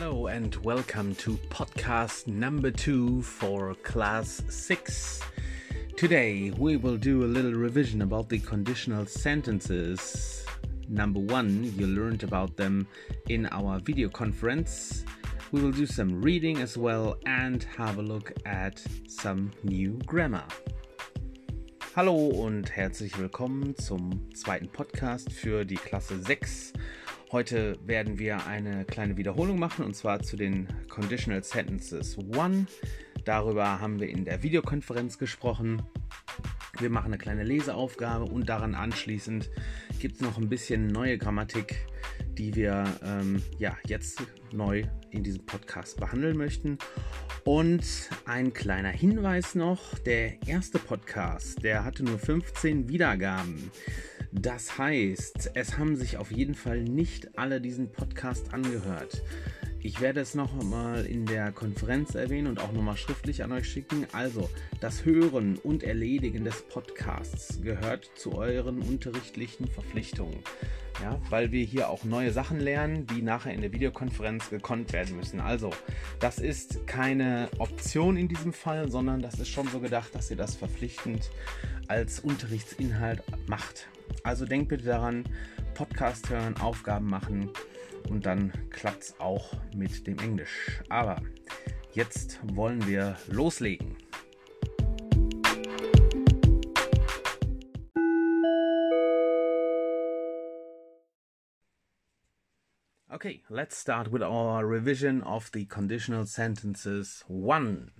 Hello and welcome to podcast number two for class six. Today we will do a little revision about the conditional sentences. Number one, you learned about them in our video conference. We will do some reading as well and have a look at some new grammar. Hallo und herzlich willkommen zum zweiten Podcast für die Klasse 6. Heute werden wir eine kleine Wiederholung machen und zwar zu den Conditional Sentences 1. Darüber haben wir in der Videokonferenz gesprochen. Wir machen eine kleine Leseaufgabe und daran anschließend gibt es noch ein bisschen neue Grammatik, die wir ähm, ja, jetzt neu in diesem Podcast behandeln möchten. Und ein kleiner Hinweis noch, der erste Podcast, der hatte nur 15 Wiedergaben. Das heißt, es haben sich auf jeden Fall nicht alle diesen Podcast angehört. Ich werde es noch mal in der Konferenz erwähnen und auch noch mal schriftlich an euch schicken. Also, das Hören und Erledigen des Podcasts gehört zu euren unterrichtlichen Verpflichtungen. Ja, weil wir hier auch neue Sachen lernen, die nachher in der Videokonferenz gekonnt werden müssen. Also, das ist keine Option in diesem Fall, sondern das ist schon so gedacht, dass ihr das verpflichtend als Unterrichtsinhalt macht. Also denkt bitte daran, Podcast hören, Aufgaben machen und dann klappt es auch mit dem Englisch. Aber jetzt wollen wir loslegen. Okay, let's start with our revision of the conditional sentences 1.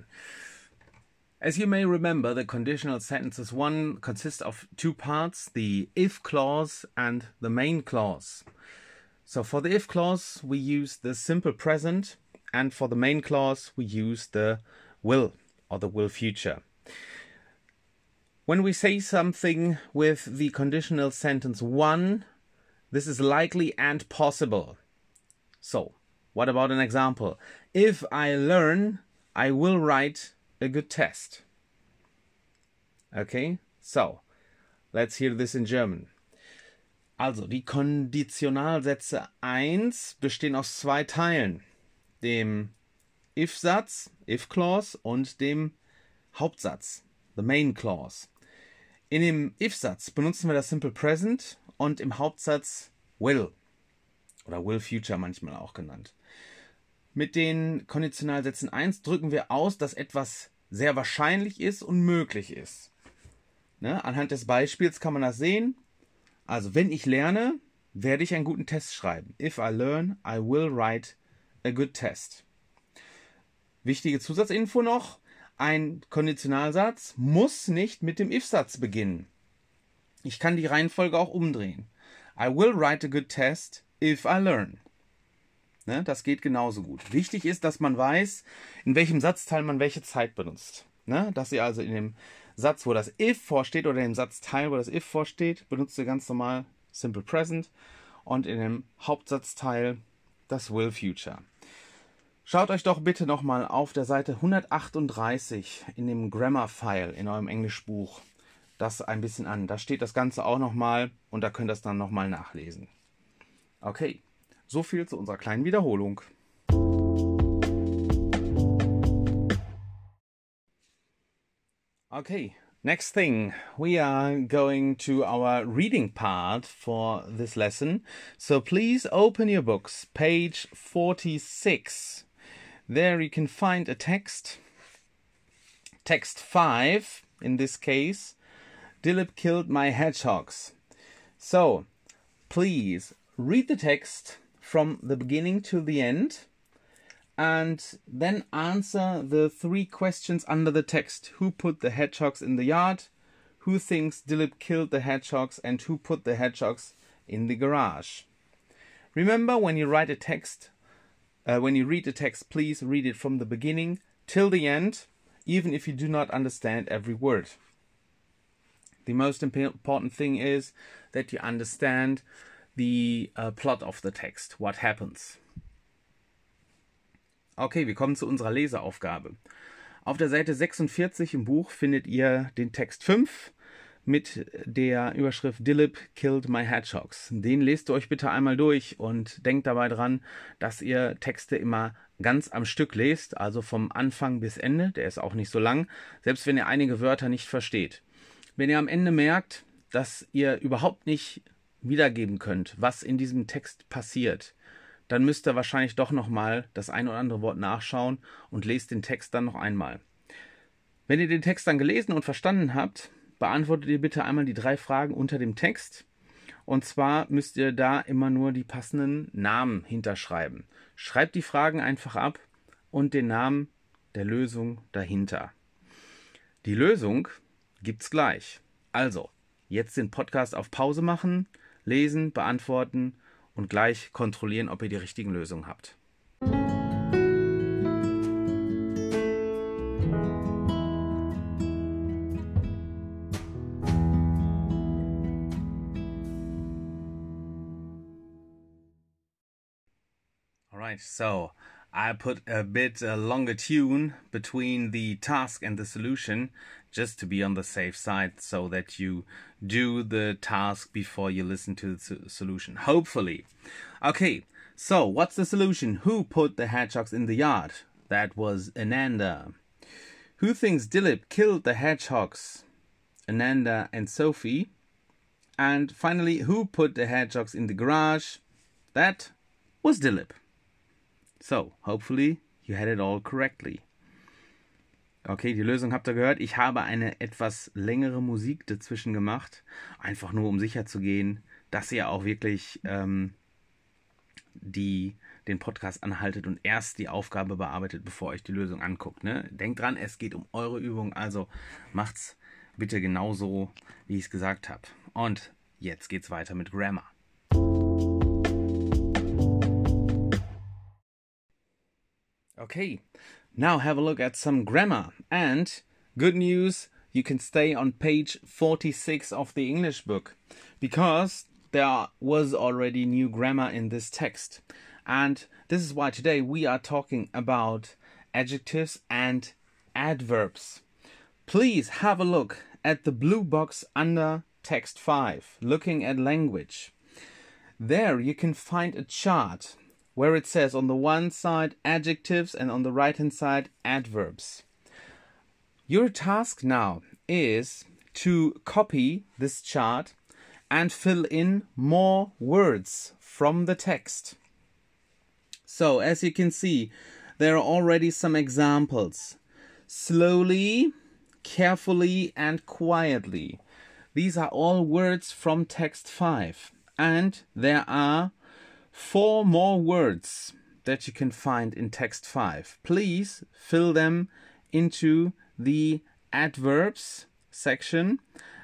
As you may remember, the conditional sentences 1 consists of two parts the if clause and the main clause. So for the if clause, we use the simple present, and for the main clause, we use the will or the will future. When we say something with the conditional sentence 1, this is likely and possible. So, what about an example? If I learn, I will write a good test. Okay, so, let's hear this in German. Also, die Konditionalsätze 1 bestehen aus zwei Teilen. Dem If-Satz, If-Clause und dem Hauptsatz, the Main Clause. In dem If-Satz benutzen wir das Simple Present und im Hauptsatz will oder will future manchmal auch genannt. Mit den Konditionalsätzen 1 drücken wir aus, dass etwas sehr wahrscheinlich ist und möglich ist. Ne? Anhand des Beispiels kann man das sehen. Also, wenn ich lerne, werde ich einen guten Test schreiben. If I learn, I will write a good test. Wichtige Zusatzinfo noch. Ein Konditionalsatz muss nicht mit dem If-Satz beginnen. Ich kann die Reihenfolge auch umdrehen. I will write a good test if I learn. Ne, das geht genauso gut. Wichtig ist, dass man weiß, in welchem Satzteil man welche Zeit benutzt. Ne, dass ihr also in dem Satz, wo das if vorsteht, oder im Satzteil, wo das if vorsteht, benutzt ihr ganz normal Simple Present und in dem Hauptsatzteil das Will Future. Schaut euch doch bitte nochmal auf der Seite 138 in dem Grammar-File in eurem Englischbuch das ein bisschen an. Da steht das Ganze auch nochmal und da könnt ihr es dann nochmal nachlesen. Okay, so viel zu unserer kleinen Wiederholung. Okay, next thing, we are going to our reading part for this lesson. So please open your books, page 46. There you can find a text, text 5 in this case. Dilip killed my hedgehogs. So please read the text from the beginning to the end and then answer the three questions under the text. Who put the hedgehogs in the yard? Who thinks Dilip killed the hedgehogs? And who put the hedgehogs in the garage? Remember, when you write a text, uh, when you read the text, please read it from the beginning till the end, even if you do not understand every word. The most important thing is that you understand the uh, plot of the text, what happens. Okay, wir kommen zu unserer Leseaufgabe. Auf der Seite 46 im Buch findet ihr den Text 5 mit der Überschrift Dillip Killed My Hedgehogs. Den lest ihr euch bitte einmal durch und denkt dabei dran, dass ihr Texte immer ganz am Stück lest, also vom Anfang bis Ende. Der ist auch nicht so lang, selbst wenn ihr einige Wörter nicht versteht. Wenn ihr am Ende merkt, dass ihr überhaupt nicht wiedergeben könnt, was in diesem Text passiert, dann müsst ihr wahrscheinlich doch nochmal das ein oder andere Wort nachschauen und lest den Text dann noch einmal. Wenn ihr den Text dann gelesen und verstanden habt, beantwortet ihr bitte einmal die drei Fragen unter dem Text. Und zwar müsst ihr da immer nur die passenden Namen hinterschreiben. Schreibt die Fragen einfach ab und den Namen der Lösung dahinter. Die Lösung gibt's gleich. Also, jetzt den Podcast auf Pause machen, lesen, beantworten und gleich kontrollieren, ob ihr die richtigen Lösungen habt. Alright, so I put a bit uh, longer tune between the task and the solution just to be on the safe side so that you do the task before you listen to the solution. Hopefully. Okay, so what's the solution? Who put the hedgehogs in the yard? That was Ananda. Who thinks Dilip killed the hedgehogs? Ananda and Sophie. And finally, who put the hedgehogs in the garage? That was Dilip. So, hopefully you had it all correctly. Okay, die Lösung habt ihr gehört. Ich habe eine etwas längere Musik dazwischen gemacht, einfach nur um sicher zu gehen, dass ihr auch wirklich ähm, die, den Podcast anhaltet und erst die Aufgabe bearbeitet, bevor euch die Lösung anguckt. Ne? Denkt dran, es geht um eure Übung, also macht's bitte genauso, wie ich es gesagt habe. Und jetzt geht's weiter mit Grammar. Okay, now have a look at some grammar. And good news, you can stay on page 46 of the English book because there was already new grammar in this text. And this is why today we are talking about adjectives and adverbs. Please have a look at the blue box under text 5, looking at language. There you can find a chart where it says on the one side adjectives and on the right hand side adverbs. Your task now is to copy this chart and fill in more words from the text. So, as you can see, there are already some examples. Slowly, carefully, and quietly. These are all words from text 5. And there are four more words that you can find in text 5. Please fill them into the adverbs section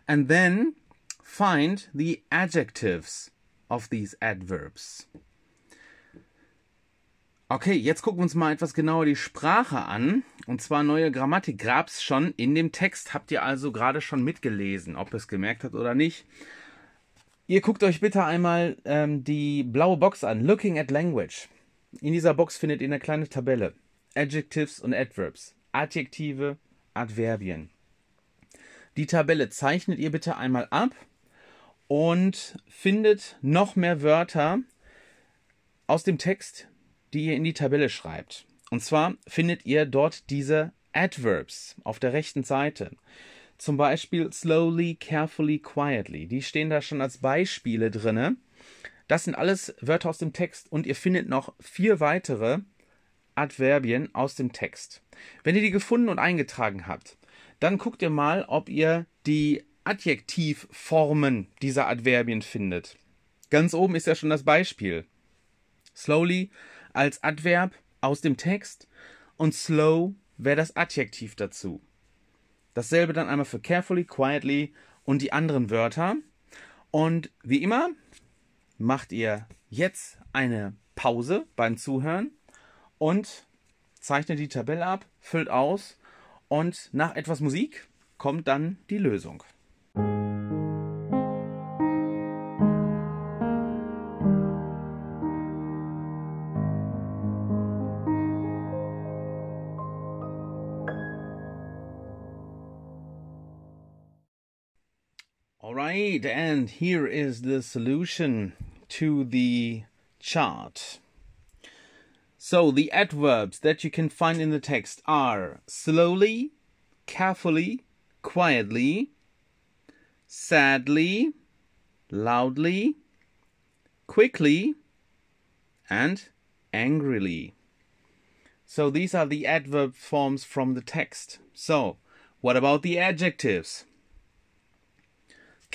and then find the adjectives of these adverbs. Okay, jetzt gucken wir uns mal etwas genauer die Sprache an. Und zwar neue Grammatik gab's schon in dem Text. Habt ihr also gerade schon mitgelesen, ob es gemerkt habt oder nicht. Ihr guckt euch bitte einmal ähm, die blaue Box an, Looking at Language. In dieser Box findet ihr eine kleine Tabelle. Adjectives und Adverbs. Adjektive, Adverbien. Die Tabelle zeichnet ihr bitte einmal ab und findet noch mehr Wörter aus dem Text, die ihr in die Tabelle schreibt. Und zwar findet ihr dort diese Adverbs auf der rechten Seite. Zum Beispiel slowly, carefully, quietly. Die stehen da schon als Beispiele drinne. Das sind alles Wörter aus dem Text und ihr findet noch vier weitere Adverbien aus dem Text. Wenn ihr die gefunden und eingetragen habt, dann guckt ihr mal, ob ihr die Adjektivformen dieser Adverbien findet. Ganz oben ist ja schon das Beispiel. Slowly als Adverb aus dem Text und slow wäre das Adjektiv dazu. Dasselbe dann einmal für carefully, quietly und die anderen Wörter. Und wie immer macht ihr jetzt eine Pause beim Zuhören und zeichnet die Tabelle ab, füllt aus und nach etwas Musik kommt dann die Lösung. And here is the solution to the chart. So the adverbs that you can find in the text are slowly, carefully, quietly, sadly, loudly, quickly, and angrily. So these are the adverb forms from the text. So, what about the adjectives?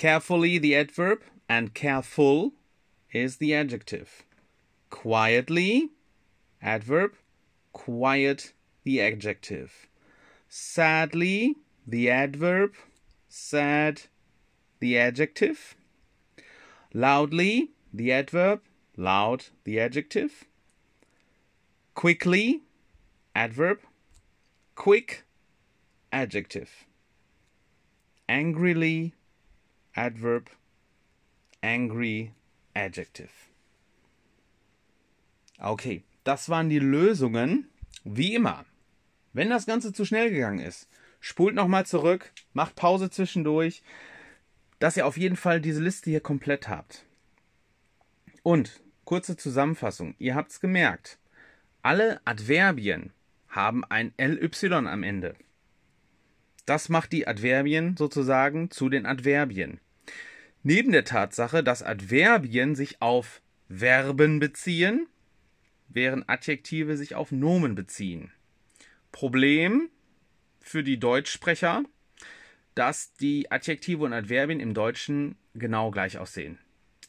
Carefully, the adverb, and careful is the adjective. Quietly, adverb, quiet, the adjective. Sadly, the adverb, sad, the adjective. Loudly, the adverb, loud, the adjective. Quickly, adverb. Quick, adjective. Angrily, adverb. Angry, adjective. Okay, das waren die Lösungen. Wie immer. Wenn das Ganze zu schnell gegangen ist, spult nochmal zurück, macht Pause zwischendurch, dass ihr auf jeden Fall diese Liste hier komplett habt. Und kurze Zusammenfassung, ihr habt es gemerkt, alle Adverbien haben ein LY am Ende. Das macht die Adverbien sozusagen zu den Adverbien. Neben der Tatsache, dass Adverbien sich auf Verben beziehen, während Adjektive sich auf Nomen beziehen. Problem für die Deutschsprecher, dass die Adjektive und Adverbien im Deutschen genau gleich aussehen.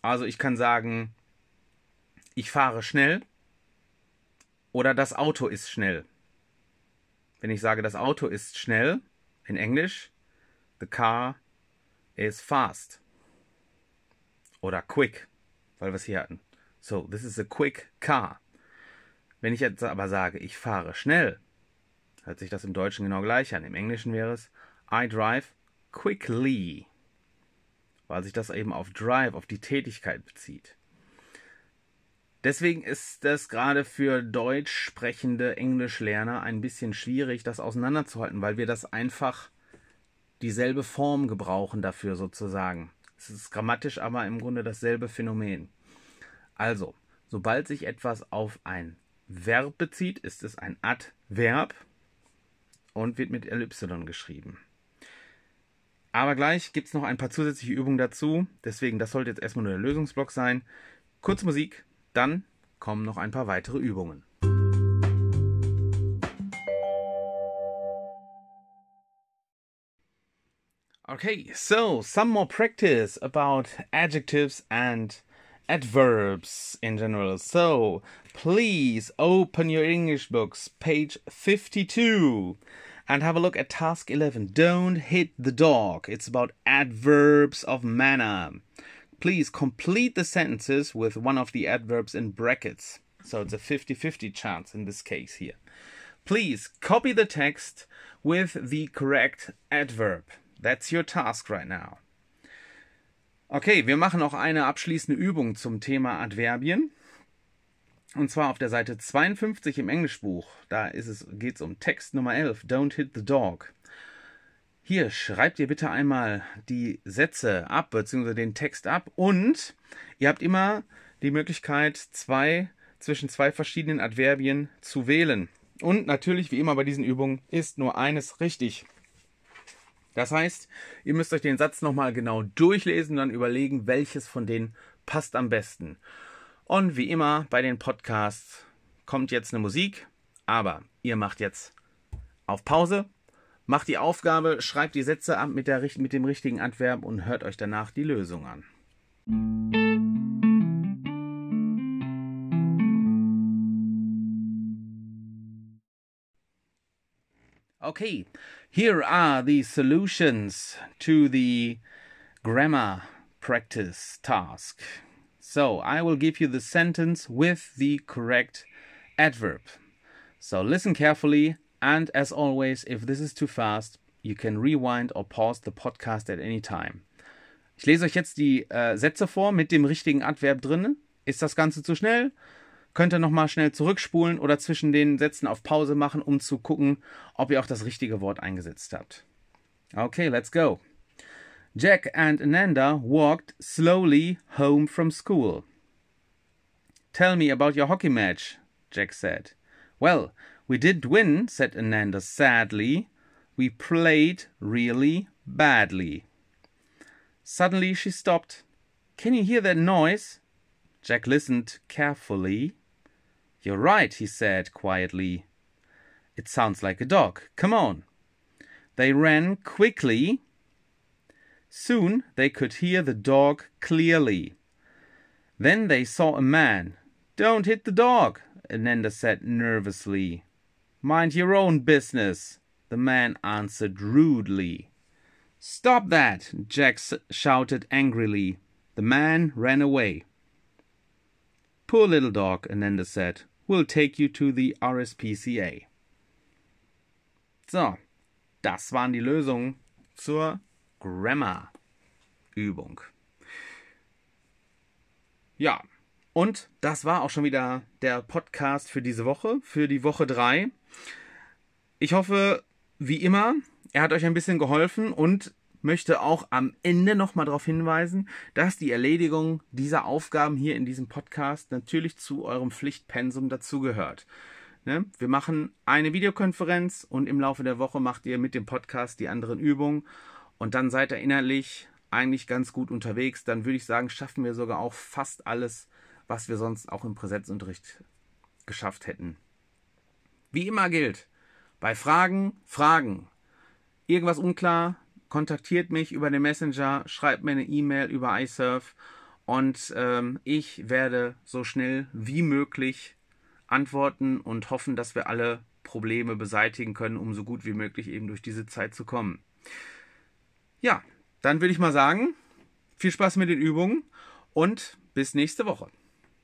Also ich kann sagen, ich fahre schnell oder das Auto ist schnell. Wenn ich sage, das Auto ist schnell, in Englisch, the car is fast. Oder quick, weil wir es hier hatten. So, this is a quick car. Wenn ich jetzt aber sage, ich fahre schnell, hört sich das im Deutschen genau gleich an. Im Englischen wäre es I drive quickly, weil sich das eben auf Drive, auf die Tätigkeit bezieht. Deswegen ist es gerade für deutsch sprechende Englischlerner ein bisschen schwierig, das auseinanderzuhalten, weil wir das einfach dieselbe Form gebrauchen dafür sozusagen. Es ist grammatisch aber im Grunde dasselbe Phänomen. Also, sobald sich etwas auf ein Verb bezieht, ist es ein Adverb und wird mit LY geschrieben. Aber gleich gibt es noch ein paar zusätzliche Übungen dazu. Deswegen, das sollte jetzt erstmal nur der Lösungsblock sein. Kurze Musik, dann kommen noch ein paar weitere Übungen. Okay, so some more practice about adjectives and adverbs in general. So please open your English books, page 52, and have a look at task 11. Don't hit the dog. It's about adverbs of manner. Please complete the sentences with one of the adverbs in brackets. So it's a 50 50 chance in this case here. Please copy the text with the correct adverb. That's your task right now. Okay, wir machen noch eine abschließende Übung zum Thema Adverbien. Und zwar auf der Seite 52 im Englischbuch. Da geht es um Text Nummer 11, Don't hit the dog. Hier schreibt ihr bitte einmal die Sätze ab, beziehungsweise den Text ab. Und ihr habt immer die Möglichkeit, zwei, zwischen zwei verschiedenen Adverbien zu wählen. Und natürlich, wie immer bei diesen Übungen, ist nur eines richtig. Das heißt, ihr müsst euch den Satz nochmal genau durchlesen dann überlegen, welches von denen passt am besten. Und wie immer bei den Podcasts kommt jetzt eine Musik, aber ihr macht jetzt auf Pause, macht die Aufgabe, schreibt die Sätze ab mit, der, mit dem richtigen Adverb und hört euch danach die Lösung an. Okay, here are the solutions to the grammar practice task. So I will give you the sentence with the correct adverb. So listen carefully, and as always, if this is too fast, you can rewind or pause the podcast at any time. Ich lese euch jetzt die äh, Sätze vor mit dem richtigen Adverb drin. Ist das Ganze zu schnell? könnt ihr nochmal schnell zurückspulen oder zwischen den Sätzen auf Pause machen, um zu gucken, ob ihr auch das richtige Wort eingesetzt habt. Okay, let's go. Jack and Ananda walked slowly home from school. Tell me about your hockey match, Jack said. Well, we did win, said Ananda sadly. We played really badly. Suddenly she stopped. Can you hear that noise? Jack listened carefully. You're right, he said quietly. It sounds like a dog. Come on. They ran quickly. Soon they could hear the dog clearly. Then they saw a man. Don't hit the dog, Ananda said nervously. Mind your own business, the man answered rudely. Stop that! Jack shouted angrily. The man ran away. Poor little dog, Ananda said. We'll take you to the RSPCA. So, das waren die Lösungen zur Grammar-Übung. Ja, und das war auch schon wieder der Podcast für diese Woche, für die Woche 3. Ich hoffe, wie immer, er hat euch ein bisschen geholfen und möchte auch am Ende nochmal darauf hinweisen, dass die Erledigung dieser Aufgaben hier in diesem Podcast natürlich zu eurem Pflichtpensum dazugehört. Ne? Wir machen eine Videokonferenz und im Laufe der Woche macht ihr mit dem Podcast die anderen Übungen und dann seid ihr innerlich eigentlich ganz gut unterwegs. Dann würde ich sagen, schaffen wir sogar auch fast alles, was wir sonst auch im Präsenzunterricht geschafft hätten. Wie immer gilt, bei Fragen, Fragen. Irgendwas unklar, kontaktiert mich über den Messenger, schreibt mir eine E-Mail über iSurf und ähm, ich werde so schnell wie möglich antworten und hoffen, dass wir alle Probleme beseitigen können, um so gut wie möglich eben durch diese Zeit zu kommen. Ja, dann würde ich mal sagen, viel Spaß mit den Übungen und bis nächste Woche.